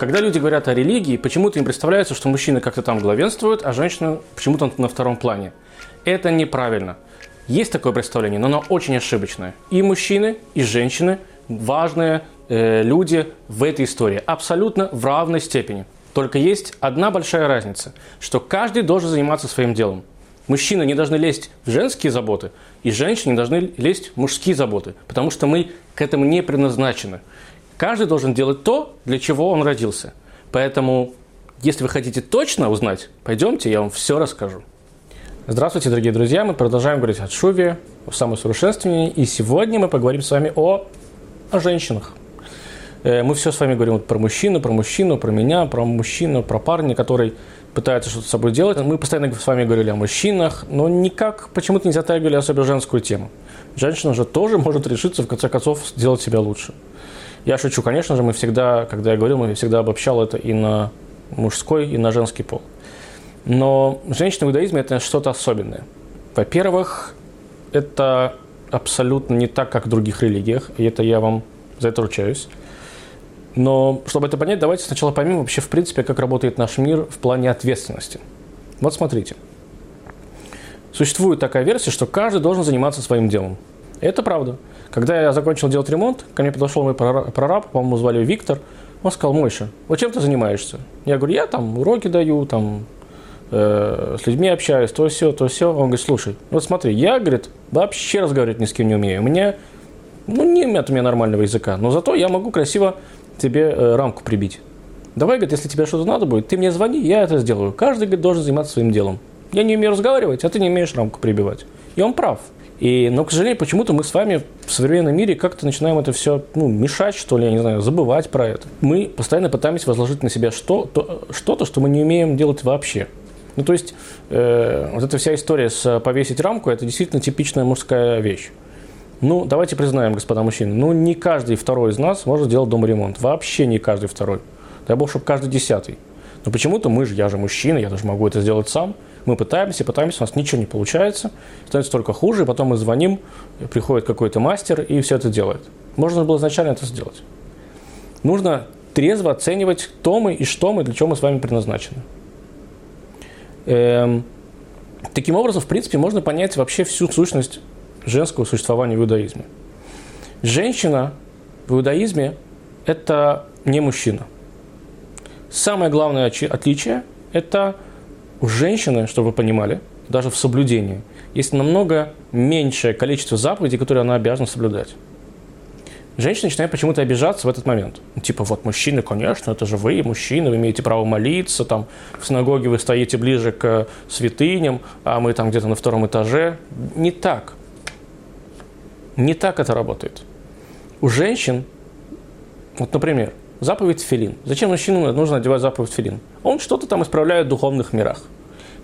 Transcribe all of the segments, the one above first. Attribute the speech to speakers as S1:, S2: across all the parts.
S1: Когда люди говорят о религии, почему-то им представляется, что мужчины как-то там главенствуют, а женщины почему-то на втором плане. Это неправильно. Есть такое представление, но оно очень ошибочное. И мужчины, и женщины важные э, люди в этой истории. Абсолютно в равной степени. Только есть одна большая разница, что каждый должен заниматься своим делом. Мужчины не должны лезть в женские заботы, и женщины не должны лезть в мужские заботы, потому что мы к этому не предназначены. Каждый должен делать то, для чего он родился. Поэтому, если вы хотите точно узнать, пойдемте, я вам все расскажу. Здравствуйте, дорогие друзья! Мы продолжаем говорить о Шуве, о самосовершенствовании, и сегодня мы поговорим с вами о, о женщинах. Э, мы все с вами говорим про мужчину, про мужчину, про меня, про мужчину, про парня, который пытается что-то с собой делать. Мы постоянно с вами говорили о мужчинах, но никак почему-то не затягивали особенно женскую тему. Женщина же тоже может решиться, в конце концов, сделать себя лучше. Я шучу, конечно же, мы всегда, когда я говорил, мы всегда обобщал это и на мужской, и на женский пол. Но женщина в иудаизме – это что-то особенное. Во-первых, это абсолютно не так, как в других религиях, и это я вам за это ручаюсь. Но чтобы это понять, давайте сначала поймем вообще, в принципе, как работает наш мир в плане ответственности. Вот смотрите. Существует такая версия, что каждый должен заниматься своим делом. Это правда. Когда я закончил делать ремонт, ко мне подошел мой прораб, по-моему, звали Виктор. Он сказал, Мойша, вот чем ты занимаешься? Я говорю, я там уроки даю, там э, с людьми общаюсь, то все, то все. Он говорит, слушай, вот смотри, я, говорит, вообще разговаривать ни с кем не умею. У меня, ну, нет у меня нормального языка, но зато я могу красиво тебе э, рамку прибить. Давай, говорит, если тебе что-то надо будет, ты мне звони, я это сделаю. Каждый, говорит, должен заниматься своим делом. Я не умею разговаривать, а ты не умеешь рамку прибивать. И он прав. И, но, к сожалению, почему-то мы с вами в современном мире как-то начинаем это все ну, мешать, что ли, я не знаю, забывать про это. Мы постоянно пытаемся возложить на себя что, то, что-то, что мы не умеем делать вообще. Ну, то есть, э, вот эта вся история с повесить рамку, это действительно типичная мужская вещь. Ну, давайте признаем, господа мужчины, ну, не каждый второй из нас может сделать дома ремонт. Вообще не каждый второй. Дай бог, чтобы каждый десятый. Но почему-то мы же, я же мужчина, я даже могу это сделать сам. Мы пытаемся, пытаемся, у нас ничего не получается, становится только хуже, и потом мы звоним, приходит какой-то мастер и все это делает. Можно было изначально это сделать. Нужно трезво оценивать, кто мы и что мы, для чего мы с вами предназначены. Эм, таким образом, в принципе, можно понять вообще всю сущность женского существования в иудаизме. Женщина в иудаизме – это не мужчина. Самое главное отличие – это у женщины, чтобы вы понимали, даже в соблюдении, есть намного меньшее количество заповедей, которые она обязана соблюдать. Женщина начинает почему-то обижаться в этот момент. Типа, вот мужчины, конечно, это же вы, мужчины, вы имеете право молиться, там, в синагоге вы стоите ближе к святыням, а мы там где-то на втором этаже. Не так. Не так это работает. У женщин, вот, например, заповедь филин. Зачем мужчину нужно одевать заповедь филин? Он что-то там исправляет в духовных мирах.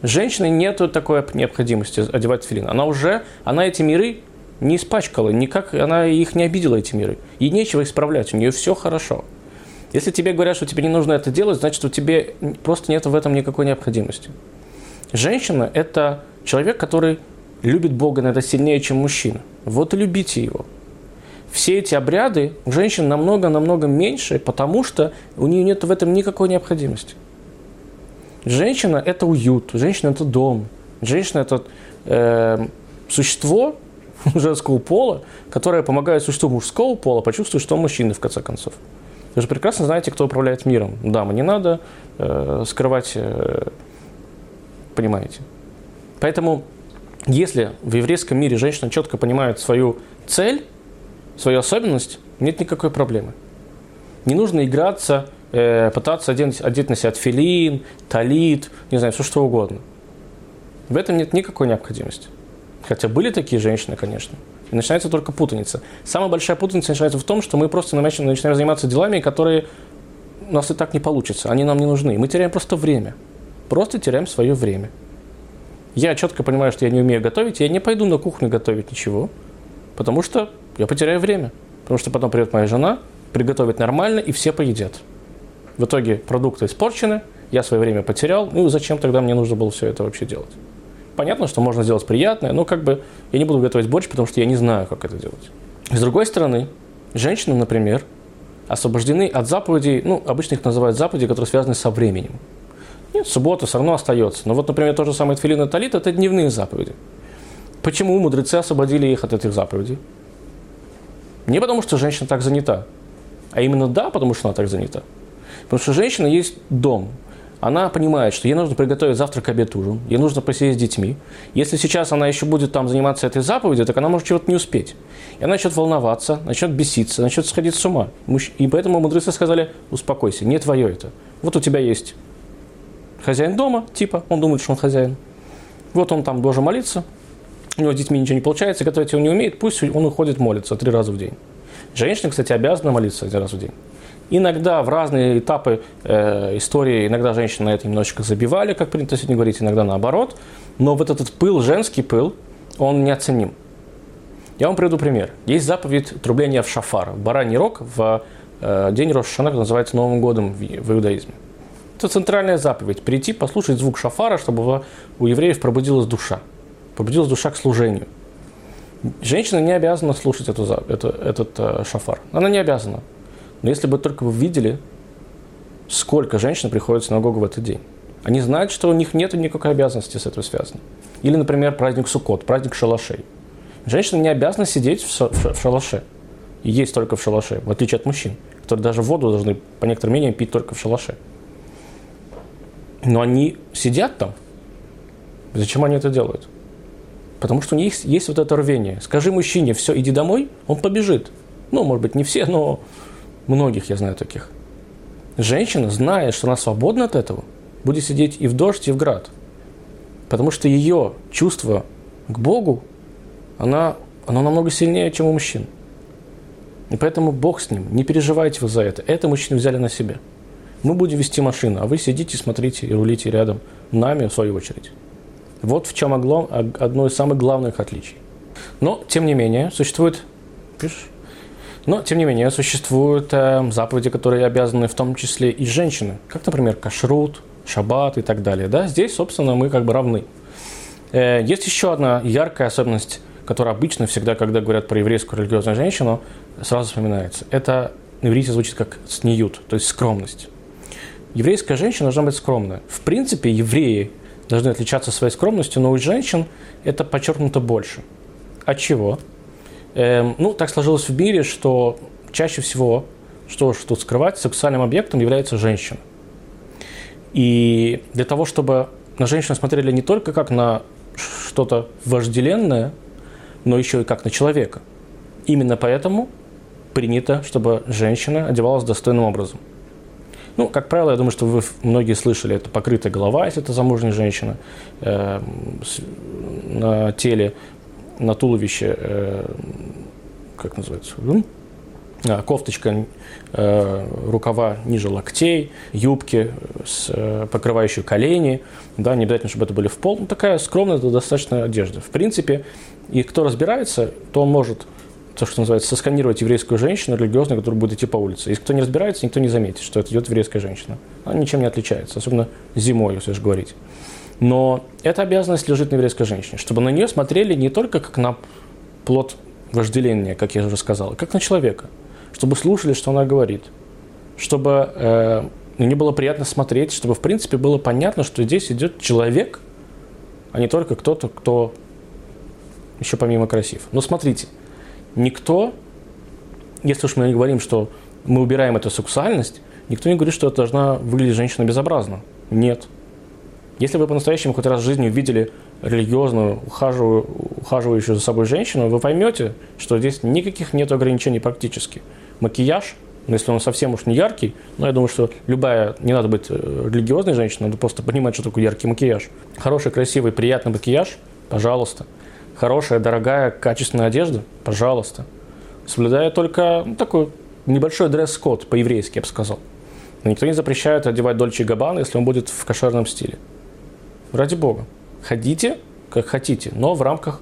S1: Женщине нет такой необходимости одевать филин. Она уже, она эти миры не испачкала, никак она их не обидела, эти миры. Ей нечего исправлять, у нее все хорошо. Если тебе говорят, что тебе не нужно это делать, значит, у тебя просто нет в этом никакой необходимости. Женщина – это человек, который любит Бога, наверное, сильнее, чем мужчина. Вот и любите его. Все эти обряды у женщин намного-намного меньше, потому что у нее нет в этом никакой необходимости. Женщина – это уют, женщина – это дом, женщина – это э, существо женского пола, которое помогает существу мужского пола почувствовать, что он мужчина, в конце концов. Вы же прекрасно знаете, кто управляет миром. Дамы, не надо э, скрывать, э, понимаете. Поэтому, если в еврейском мире женщина четко понимает свою цель, свою особенность, нет никакой проблемы. Не нужно играться э, пытаться одеть, одеть на себя филин, талит, не знаю, все что угодно. В этом нет никакой необходимости. Хотя были такие женщины, конечно. И начинается только путаница. Самая большая путаница начинается в том, что мы просто начинаем, начинаем заниматься делами, которые у нас и так не получится. Они нам не нужны. Мы теряем просто время. Просто теряем свое время. Я четко понимаю, что я не умею готовить, я не пойду на кухню готовить ничего, потому что я потеряю время. Потому что потом придет моя жена, приготовит нормально, и все поедят. В итоге продукты испорчены, я свое время потерял, ну зачем тогда мне нужно было все это вообще делать? Понятно, что можно сделать приятное, но как бы я не буду готовить борщ, потому что я не знаю, как это делать. С другой стороны, женщина, например, освобождены от заповедей, ну, обычно их называют заповеди, которые связаны со временем. Нет, суббота все равно остается. Но вот, например, то же самое Тфилин и Талит – это дневные заповеди. Почему мудрецы освободили их от этих заповедей? Не потому, что женщина так занята, а именно да, потому что она так занята. Потому что женщина есть дом. Она понимает, что ей нужно приготовить завтрак, обед, ужин. Ей нужно посидеть с детьми. Если сейчас она еще будет там заниматься этой заповедью, так она может чего-то не успеть. И она начнет волноваться, начнет беситься, начнет сходить с ума. И поэтому мудрецы сказали, успокойся, не твое это. Вот у тебя есть хозяин дома, типа, он думает, что он хозяин. Вот он там должен молиться, у него с детьми ничего не получается, готовить он не умеет, пусть он уходит молиться три раза в день. Женщина, кстати, обязана молиться один раз в день. Иногда в разные этапы э, истории, иногда женщины на это немножечко забивали, как принято сегодня говорить, иногда наоборот. Но вот этот пыл, женский пыл, он неоценим. Я вам приведу пример. Есть заповедь трубления в шафар, бараний рог в э, день Рошашана, называется Новым годом в, в иудаизме. Это центральная заповедь. Прийти, послушать звук шафара, чтобы у евреев пробудилась душа. Пробудилась душа к служению. Женщина не обязана слушать эту, эту, этот э, шафар. Она не обязана. Но если бы только вы видели, сколько женщин приходит в синагогу в этот день. Они знают, что у них нет никакой обязанности с этим связанной. Или, например, праздник Суккот, праздник шалашей. Женщина не обязана сидеть в шалаше и есть только в шалаше, в отличие от мужчин, которые даже воду должны, по некоторым мнениям, пить только в шалаше. Но они сидят там. Зачем они это делают? Потому что у них есть вот это рвение. Скажи мужчине, все, иди домой, он побежит. Ну, может быть, не все, но многих я знаю таких. Женщина, зная, что она свободна от этого, будет сидеть и в дождь, и в град. Потому что ее чувство к Богу, она, оно намного сильнее, чем у мужчин. И поэтому Бог с ним. Не переживайте вы за это. Это мужчины взяли на себя. Мы будем вести машину, а вы сидите, смотрите и рулите рядом нами, в свою очередь. Вот в чем одно из самых главных отличий. Но, тем не менее, существует... Пишешь? Но, тем не менее, существуют э, заповеди, которые обязаны в том числе и женщины, как, например, кашрут, шаббат и так далее. Да? Здесь, собственно, мы как бы равны. Э, есть еще одна яркая особенность, которая обычно всегда, когда говорят про еврейскую религиозную женщину, сразу вспоминается. Это на иврите звучит как сниют, то есть скромность. Еврейская женщина должна быть скромная. В принципе, евреи должны отличаться своей скромностью, но у женщин это подчеркнуто больше. От чего? Эм, ну, так сложилось в мире, что чаще всего, что ж тут скрывать, сексуальным объектом является женщина. И для того, чтобы на женщину смотрели не только как на что-то вожделенное, но еще и как на человека. Именно поэтому принято, чтобы женщина одевалась достойным образом. Ну, как правило, я думаю, что вы многие слышали, это покрытая голова, если это замужняя женщина, э, с, на теле, на туловище, э, как называется, а, кофточка, э, рукава ниже локтей, юбки, с, э, покрывающие колени, да, не обязательно, чтобы это были в пол, ну, такая скромная, достаточно одежда. В принципе, и кто разбирается, то он может то, что называется, сосканировать еврейскую женщину религиозную, которая будет идти по улице. Если кто не разбирается, никто не заметит, что это идет еврейская женщина. Она ничем не отличается, особенно зимой, если же говорить. Но эта обязанность лежит на еврейской женщине, чтобы на нее смотрели не только как на плод вожделения, как я уже сказал, а как на человека, чтобы слушали, что она говорит, чтобы э, не было приятно смотреть, чтобы, в принципе, было понятно, что здесь идет человек, а не только кто-то, кто еще помимо красив. Но смотрите – никто, если уж мы не говорим, что мы убираем эту сексуальность, никто не говорит, что это должна выглядеть женщина безобразно. Нет. Если вы по-настоящему хоть раз в жизни увидели религиозную, ухаживаю, ухаживающую за собой женщину, вы поймете, что здесь никаких нет ограничений практически. Макияж, ну, если он совсем уж не яркий, но я думаю, что любая, не надо быть э, религиозной женщиной, надо просто понимать, что такое яркий макияж. Хороший, красивый, приятный макияж, пожалуйста хорошая, дорогая, качественная одежда, пожалуйста. Соблюдая только ну, такой небольшой дресс-код, по-еврейски, я бы сказал. Но никто не запрещает одевать Дольче Габбана, если он будет в кошерном стиле. Ради бога. Ходите, как хотите, но в рамках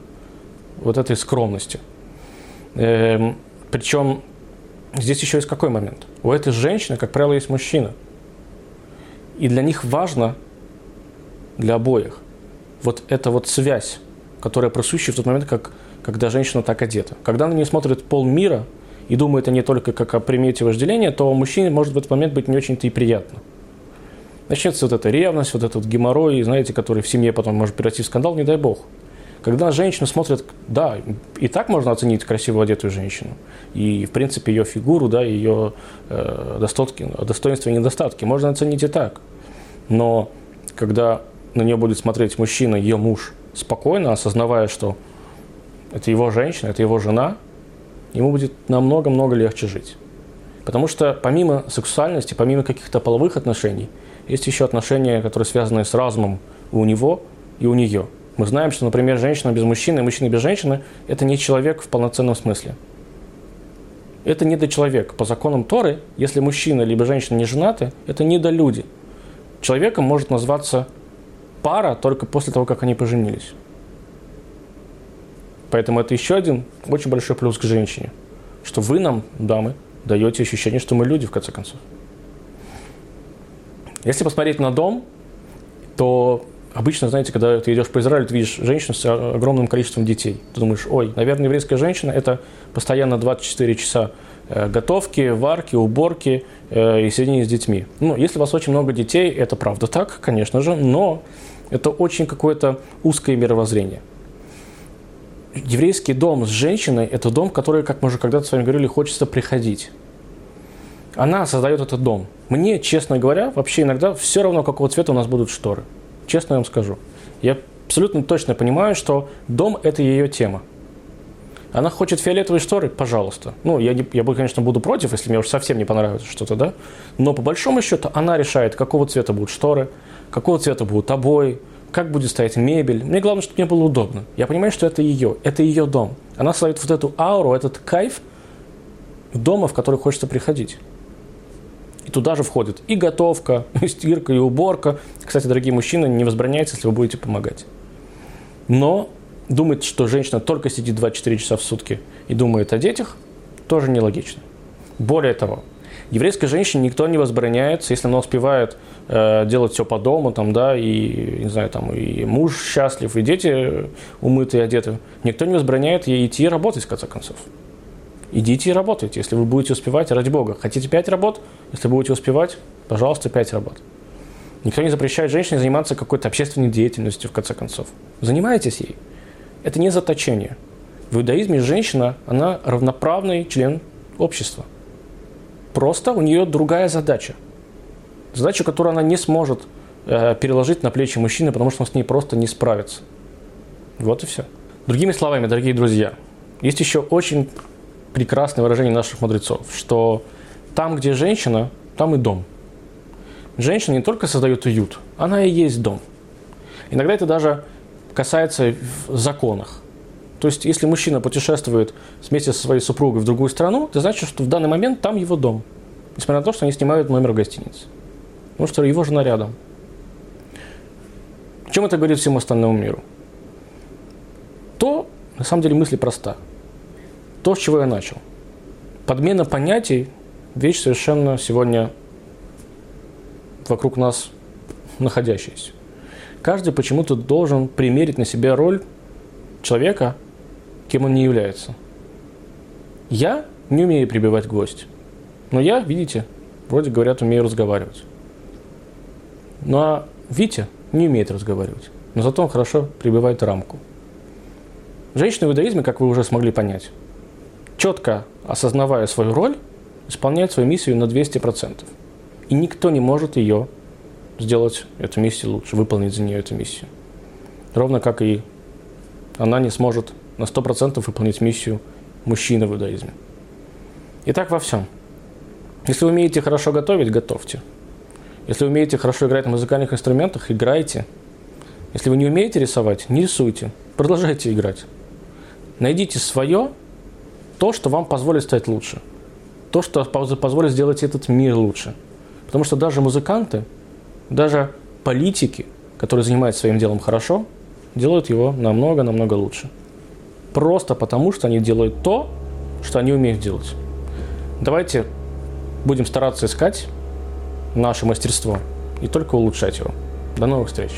S1: вот этой скромности. Эм, причем здесь еще есть какой момент? У этой женщины, как правило, есть мужчина. И для них важно, для обоих, вот эта вот связь которая присуща в тот момент, как, когда женщина так одета. Когда на нее смотрит пол мира, и думает они только как о примете вожделения, то мужчине может в этот момент быть не очень-то и приятно. Начнется вот эта ревность, вот этот геморрой, знаете, который в семье потом может перейти в скандал, не дай бог. Когда женщина смотрит, да, и так можно оценить красиво одетую женщину, и, в принципе, ее фигуру, да, ее э, достоинства и недостатки можно оценить и так. Но когда на нее будет смотреть мужчина, ее муж, спокойно, осознавая, что это его женщина, это его жена, ему будет намного-много легче жить. Потому что помимо сексуальности, помимо каких-то половых отношений, есть еще отношения, которые связаны с разумом у него и у нее. Мы знаем, что, например, женщина без мужчины и мужчина без женщины – это не человек в полноценном смысле. Это недочеловек. По законам Торы, если мужчина либо женщина не женаты, это недолюди. Человеком может назваться пара только после того, как они поженились. Поэтому это еще один очень большой плюс к женщине, что вы нам, дамы, даете ощущение, что мы люди, в конце концов. Если посмотреть на дом, то обычно, знаете, когда ты идешь по Израилю, ты видишь женщину с огромным количеством детей. Ты думаешь, ой, наверное, еврейская женщина – это постоянно 24 часа э, готовки, варки, уборки э, и сидения с детьми. Ну, если у вас очень много детей, это правда так, конечно же, но это очень какое-то узкое мировоззрение. Еврейский дом с женщиной – это дом, в который, как мы уже когда-то с вами говорили, хочется приходить она создает этот дом. Мне, честно говоря, вообще иногда все равно, какого цвета у нас будут шторы. Честно я вам скажу. Я абсолютно точно понимаю, что дом – это ее тема. Она хочет фиолетовые шторы, пожалуйста. Ну, я, не, я, конечно, буду против, если мне уж совсем не понравится что-то, да. Но по большому счету она решает, какого цвета будут шторы, какого цвета будут обои, как будет стоять мебель. Мне главное, чтобы мне было удобно. Я понимаю, что это ее, это ее дом. Она создает вот эту ауру, этот кайф дома, в который хочется приходить. И туда же входит и готовка, и стирка, и уборка. Кстати, дорогие мужчины, не возбраняется, если вы будете помогать. Но думать, что женщина только сидит 24 часа в сутки и думает о детях, тоже нелогично. Более того, еврейской женщине никто не возбраняется, если она успевает э, делать все по дому, там, да, и, не знаю, там, и муж счастлив, и дети умыты и одеты. Никто не возбраняет ей идти работать, в конце концов идите и работайте, если вы будете успевать, ради бога. Хотите 5 работ? Если будете успевать, пожалуйста, 5 работ. Никто не запрещает женщине заниматься какой-то общественной деятельностью, в конце концов. Занимайтесь ей. Это не заточение. В иудаизме женщина, она равноправный член общества. Просто у нее другая задача. Задача, которую она не сможет э, переложить на плечи мужчины, потому что он с ней просто не справится. Вот и все. Другими словами, дорогие друзья, есть еще очень прекрасное выражение наших мудрецов, что там, где женщина, там и дом. Женщина не только создает уют, она и есть дом. Иногда это даже касается в законах. То есть, если мужчина путешествует вместе со своей супругой в другую страну, это значит, что в данный момент там его дом. Несмотря на то, что они снимают номер в гостинице. Потому что его жена рядом. О чем это говорит всему остальному миру? То, на самом деле, мысль проста – то, с чего я начал. Подмена понятий – вещь совершенно сегодня вокруг нас находящаяся. Каждый почему-то должен примерить на себя роль человека, кем он не является. Я не умею прибивать гвоздь. Но я, видите, вроде говорят, умею разговаривать. Ну а Витя не умеет разговаривать. Но зато он хорошо прибивает рамку. Женщины в иудаизме, как вы уже смогли понять, четко осознавая свою роль, исполняет свою миссию на 200%. И никто не может ее сделать, эту миссию лучше, выполнить за нее эту миссию. Ровно как и она не сможет на 100% выполнить миссию мужчины в иудаизме. И так во всем. Если умеете хорошо готовить, готовьте. Если умеете хорошо играть на музыкальных инструментах, играйте. Если вы не умеете рисовать, не рисуйте. Продолжайте играть. Найдите свое то, что вам позволит стать лучше. То, что позволит сделать этот мир лучше. Потому что даже музыканты, даже политики, которые занимаются своим делом хорошо, делают его намного-намного лучше. Просто потому, что они делают то, что они умеют делать. Давайте будем стараться искать наше мастерство и только улучшать его. До новых встреч!